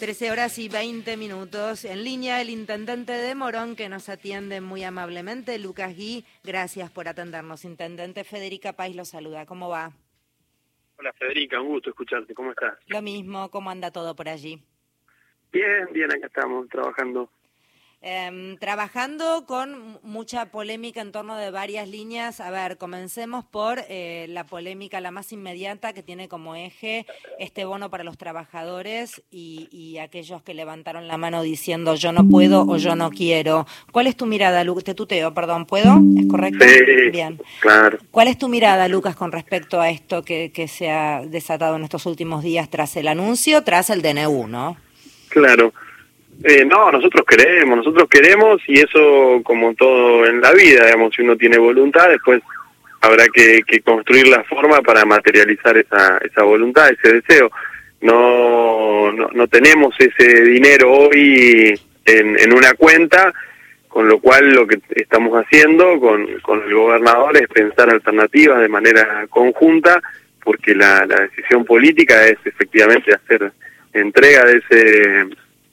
13 horas y 20 minutos. En línea el intendente de Morón que nos atiende muy amablemente, Lucas Gui. Gracias por atendernos. Intendente Federica Pais lo saluda. ¿Cómo va? Hola Federica, un gusto escucharte. ¿Cómo estás? Lo mismo. ¿Cómo anda todo por allí? Bien, bien, acá estamos trabajando Em, trabajando con mucha polémica en torno de varias líneas. A ver, comencemos por eh, la polémica, la más inmediata, que tiene como eje este bono para los trabajadores y, aquellos que levantaron la mano diciendo yo no puedo o yo no quiero. ¿Cuál es tu mirada, Lucas? Te tuteo, perdón, ¿puedo? ¿Es correcto? Sí, Bien. Claro. ¿Cuál es tu mirada, Lucas, con respecto a esto que, que se ha desatado en estos últimos días tras el anuncio, tras el DNU, no? Claro. Eh, no, nosotros queremos, nosotros queremos y eso como todo en la vida, digamos, si uno tiene voluntad, después habrá que, construir la forma para materializar esa, esa voluntad, ese deseo. No, no, tenemos ese dinero hoy en, en una cuenta, con lo cual lo que estamos haciendo con, con el gobernador es pensar alternativas de manera conjunta, porque la, la decisión política es efectivamente hacer entrega de ese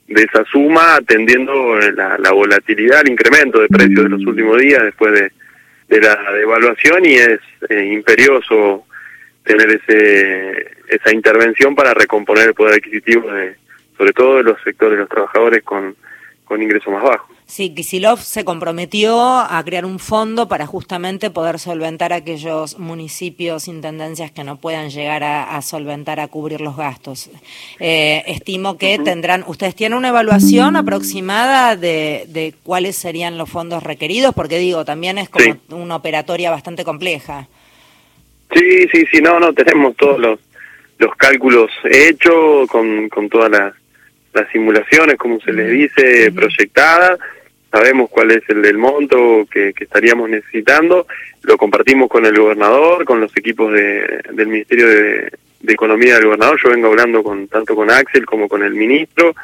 de esa suma atendiendo la, la, volatilidad, el incremento de precios de los últimos días después de, de la devaluación y es eh, imperioso tener ese esa intervención para recomponer el poder adquisitivo de sobre todo de los sectores de los trabajadores con, con ingresos más bajos. Sí, Kisilov se comprometió a crear un fondo para justamente poder solventar aquellos municipios, intendencias que no puedan llegar a, solventar, a cubrir los gastos. Eh, estimo que tendrán, ustedes tienen una evaluación aproximada de, cuáles serían los fondos requeridos, porque digo, también es como una operatoria bastante compleja. Sí, sí, sí, no, no, tenemos todos los, los cálculos hechos con, con todas las, las simulaciones, como se les dice, proyectadas. Sabemos cuál es el del monto que, estaríamos necesitando, lo compartimos con el gobernador, con los equipos de, del Ministerio de, Economía del gobernador, yo vengo hablando con tanto con Axel como con el ministro,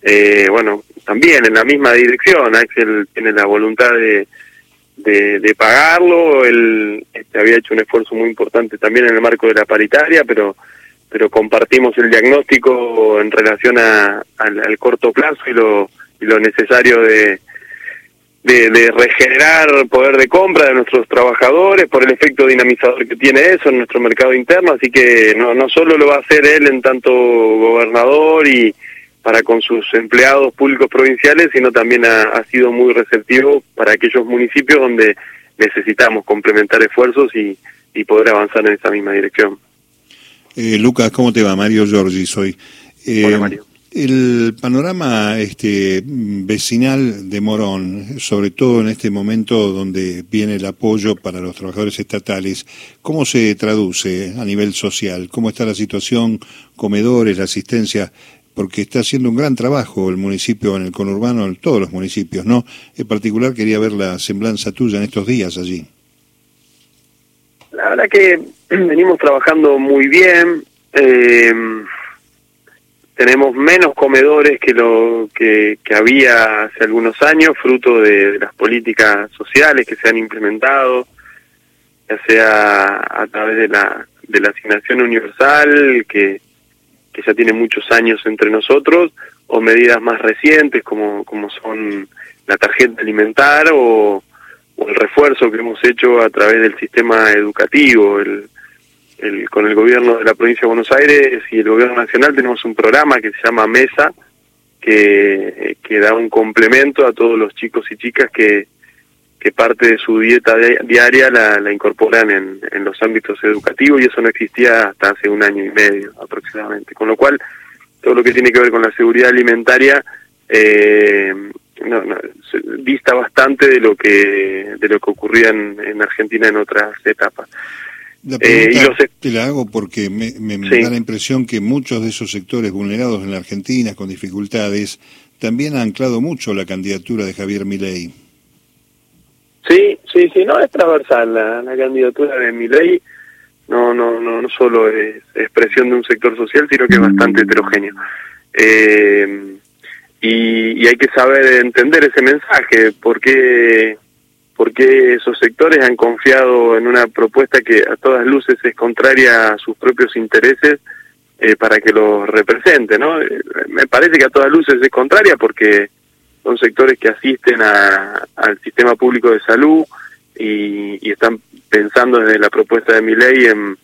eh, bueno, también en la misma dirección, Axel tiene la voluntad de, de, pagarlo, él este, había hecho un esfuerzo muy importante también en el marco de la paritaria, pero pero compartimos el diagnóstico en relación a, al, corto plazo y lo, y lo necesario de, de, regenerar poder de compra de nuestros trabajadores por el efecto dinamizador que tiene eso en nuestro mercado interno, así que no, no solo lo va a hacer él en tanto gobernador y para con sus empleados públicos provinciales, sino también ha, sido muy receptivo para aquellos municipios donde necesitamos complementar esfuerzos y, y poder avanzar en esa misma dirección. Eh, Lucas, ¿cómo te va? Mario Giorgi soy. Hola, Mario. El panorama este, vecinal de Morón, sobre todo en este momento donde viene el apoyo para los trabajadores estatales, ¿cómo se traduce a nivel social? ¿Cómo está la situación, comedores, la asistencia? Porque está haciendo un gran trabajo el municipio en el conurbano, en todos los municipios, ¿no? En particular quería ver la semblanza tuya en estos días allí. La verdad que venimos trabajando muy bien. Eh, tenemos menos comedores que lo que, había hace algunos años, fruto de, las políticas sociales que se han implementado, ya sea a través de la, de la asignación universal, que, que ya tiene muchos años entre nosotros, o medidas más recientes como, como son la tarjeta alimentar o, o el refuerzo que hemos hecho a través del sistema educativo, el, el, con el gobierno de la provincia de Buenos Aires y el gobierno nacional tenemos un programa que se llama Mesa, que, que da un complemento a todos los chicos y chicas que, que parte de su dieta diaria la, incorporan en, en los ámbitos educativos y eso no existía hasta hace un año y medio aproximadamente. Con lo cual, todo lo que tiene que ver con la seguridad alimentaria eh, no, no, dista bastante de lo que de lo que ocurría en, en Argentina en otras etapas. La pregunta eh, te la hago porque me, da la impresión que muchos de esos sectores vulnerados en la Argentina, con dificultades, también han anclado mucho la candidatura de Javier Milei. Sí, sí, sí, no es transversal la, candidatura de Milei, no, no, no, no solo es expresión de un sector social, sino que es bastante heterogéneo. Eh, y, y hay que saber entender ese mensaje, porque porque esos sectores han confiado en una propuesta que a todas luces es contraria a sus propios intereses eh, para que los represente, ¿no? Eh, me parece que a todas luces es contraria porque son sectores que asisten al sistema público de salud y, están pensando desde la propuesta de mi ley en,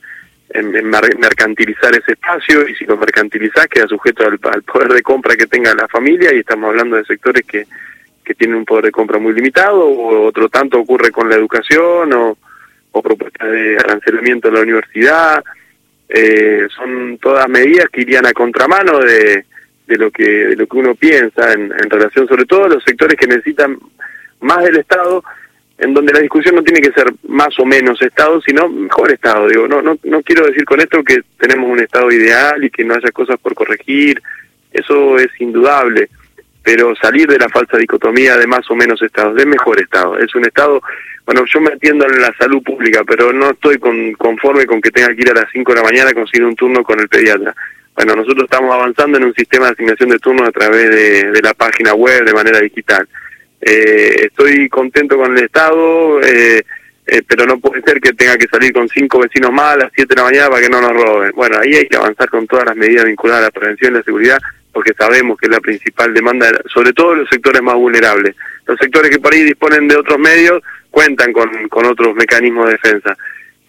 mercantilizar ese espacio y si lo mercantilizás queda sujeto al, poder de compra que tenga la familia y estamos hablando de sectores que, que tienen un poder de compra muy limitado o otro tanto ocurre con la educación o, propuestas de arancelamiento en la universidad eh, son todas medidas que irían a contramano de, de lo que de lo que uno piensa en, relación sobre todo a los sectores que necesitan más del Estado en donde la discusión no tiene que ser más o menos Estado, sino mejor Estado. Digo, no, no, no quiero decir con esto que tenemos un Estado ideal y que no haya cosas por corregir, eso es indudable, pero salir de la falsa dicotomía de más o menos Estados, de mejor Estado. Es un Estado, bueno, yo me atiendo en la salud pública, pero no estoy con, conforme con que tenga que ir a las 5 de la mañana a conseguir un turno con el pediatra. Bueno, nosotros estamos avanzando en un sistema de asignación de turnos a través de, la página web de manera digital. Eh, estoy contento con el Estado, eh, eh, pero no puede ser que tenga que salir con cinco vecinos más a las 7 de la mañana para que no nos roben. Bueno, ahí hay que avanzar con todas las medidas vinculadas a la prevención y la seguridad, porque sabemos que es la principal demanda, sobre todo los sectores más vulnerables. Los sectores que por ahí disponen de otros medios cuentan con, con otros mecanismos de defensa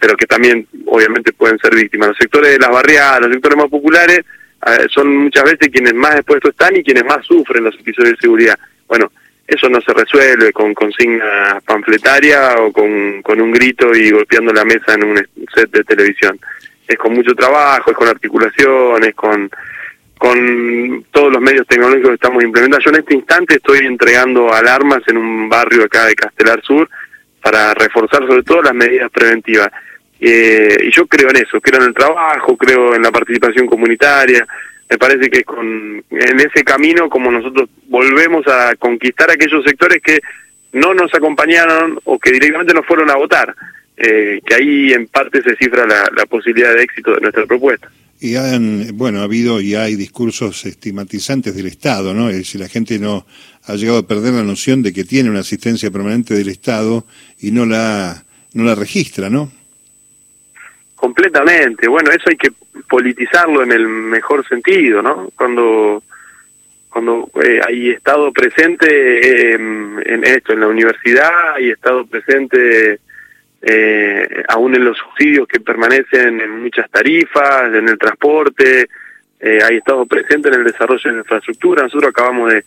pero que también obviamente pueden ser víctimas. Los sectores de las barriadas, los sectores más populares, eh, son muchas veces quienes más expuestos están y quienes más sufren los episodios de seguridad. Bueno, eso no se resuelve con consigna panfletaria o con, con un grito y golpeando la mesa en un set de televisión. Es con mucho trabajo, es con articulaciones, con con todos los medios tecnológicos que estamos implementando. Yo en este instante estoy entregando alarmas en un barrio acá de Castelar Sur para reforzar sobre todo las medidas preventivas. Eh, y yo creo en eso, creo en el trabajo, creo en la participación comunitaria. Me parece que con, en ese camino como nosotros volvemos a conquistar aquellos sectores que no nos acompañaron o que directamente no fueron a votar, eh, que ahí en parte se cifra la, la posibilidad de éxito de nuestra propuesta. Y han, bueno, ha habido y hay discursos estigmatizantes del Estado, ¿no? Es decir, la gente no ha llegado a perder la noción de que tiene una asistencia permanente del Estado y no la, no la registra, ¿no? Completamente. Bueno, eso hay que politizarlo en el mejor sentido, ¿no? Cuando cuando eh, hay estado presente en esto, en la universidad, hay estado presente eh, aún en los subsidios que permanecen en muchas tarifas, en el transporte, eh, hay estado presente en el desarrollo de la infraestructura. Nosotros acabamos de,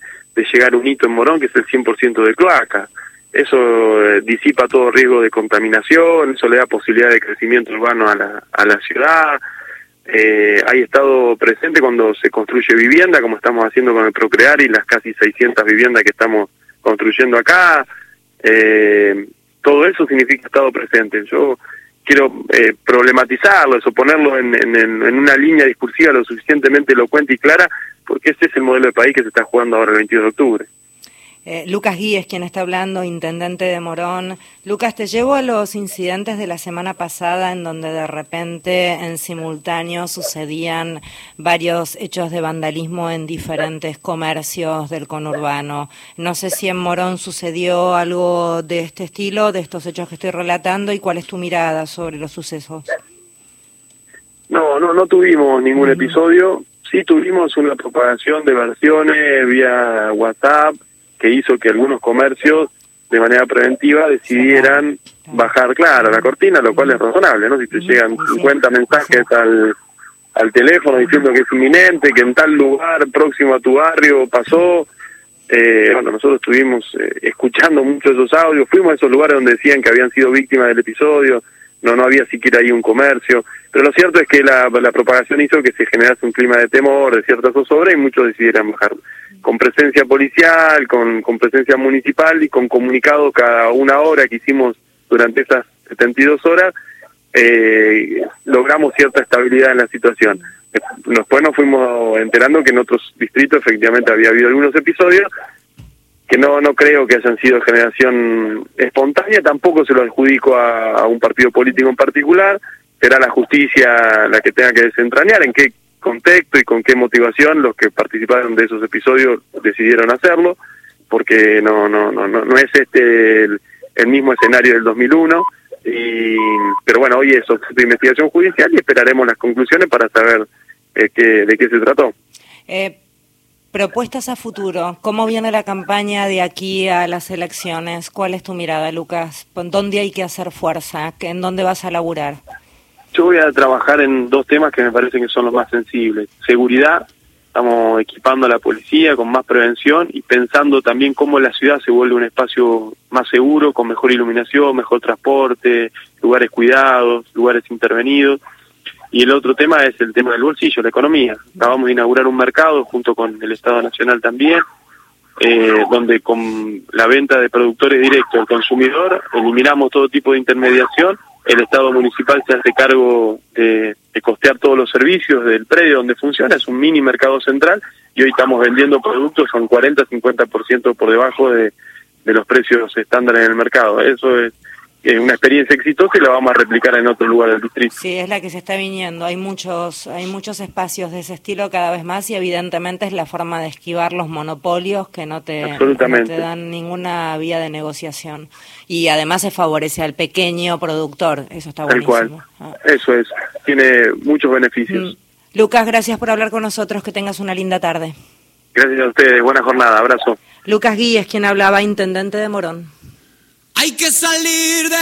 llegar a un hito en Morón que es el 100% de cloaca. Eso eh, disipa todo riesgo de contaminación, eso le da posibilidad de crecimiento urbano a la, a la ciudad. Eh, hay estado presente cuando se construye vivienda, como estamos haciendo con el Procrear y las casi 600 viviendas que estamos construyendo acá. Eh, todo eso significa estado presente. Yo quiero eh, problematizarlo, eso, ponerlo en, en, una línea discursiva lo suficientemente elocuente y clara, porque ese es el modelo de país que se está jugando ahora el 22 de octubre. Eh, Lucas Guíez, quien está hablando, intendente de Morón. Lucas, te llevo a los incidentes de la semana pasada en donde de repente en simultáneo sucedían varios hechos de vandalismo en diferentes comercios del conurbano. No sé si en Morón sucedió algo de este estilo, de estos hechos que estoy relatando, y cuál es tu mirada sobre los sucesos. No, no, no tuvimos ningún episodio. Sí tuvimos una propagación de versiones vía WhatsApp que hizo que algunos comercios de manera preventiva decidieran bajar, claro, la cortina, lo cual es razonable, ¿no? Si te llegan 50 mensajes al, al teléfono diciendo que es inminente, que en tal lugar próximo a tu barrio pasó, eh, bueno, nosotros estuvimos eh, escuchando muchos esos audios, fuimos a esos lugares donde decían que habían sido víctimas del episodio, no no había siquiera ahí un comercio, pero lo cierto es que la, la propagación hizo que se generase un clima de temor, de cierta zozobra y muchos decidieran bajar con presencia policial, con, con presencia municipal y con comunicado cada una hora que hicimos durante esas 72 horas, eh, logramos cierta estabilidad en la situación. Después nos fuimos enterando que en otros distritos efectivamente había habido algunos episodios que no no creo que hayan sido generación espontánea, tampoco se lo adjudico a, un partido político en particular, será la justicia la que tenga que desentrañar en qué contexto y con qué motivación los que participaron de esos episodios decidieron hacerlo, porque no no no no, es este el, mismo escenario del 2001. Y, pero bueno, hoy es objeto de investigación judicial y esperaremos las conclusiones para saber eh, qué, de qué se trató. Eh, propuestas a futuro, ¿cómo viene la campaña de aquí a las elecciones? ¿Cuál es tu mirada, Lucas? ¿Dónde hay que hacer fuerza? ¿En dónde vas a laburar? Yo voy a trabajar en dos temas que me parecen que son los más sensibles. Seguridad, estamos equipando a la policía con más prevención y pensando también cómo la ciudad se vuelve un espacio más seguro, con mejor iluminación, mejor transporte, lugares cuidados, lugares intervenidos. Y el otro tema es el tema del bolsillo, la economía. Acabamos de inaugurar un mercado junto con el Estado Nacional también, eh, donde con la venta de productores directos al consumidor eliminamos todo tipo de intermediación. El Estado municipal se hace cargo de, costear todos los servicios del predio donde funciona, es un mini mercado central y hoy estamos vendiendo productos con 40-50% por debajo de, de los precios estándar en el mercado. Eso es es una experiencia exitosa y la vamos a replicar en otro lugar del distrito. Sí, es la que se está viniendo. Hay muchos, hay muchos espacios de ese estilo cada vez más y evidentemente es la forma de esquivar los monopolios que no te, no te dan ninguna vía de negociación. Y además se favorece al pequeño productor. Eso está buenísimo. Tal cual. Ah. Eso es. Tiene muchos beneficios. Mm. Lucas, gracias por hablar con nosotros. Que tengas una linda tarde. Gracias a ustedes. Buena jornada. Abrazo. Lucas Guíes, quien hablaba, intendente de Morón. Hay que salir de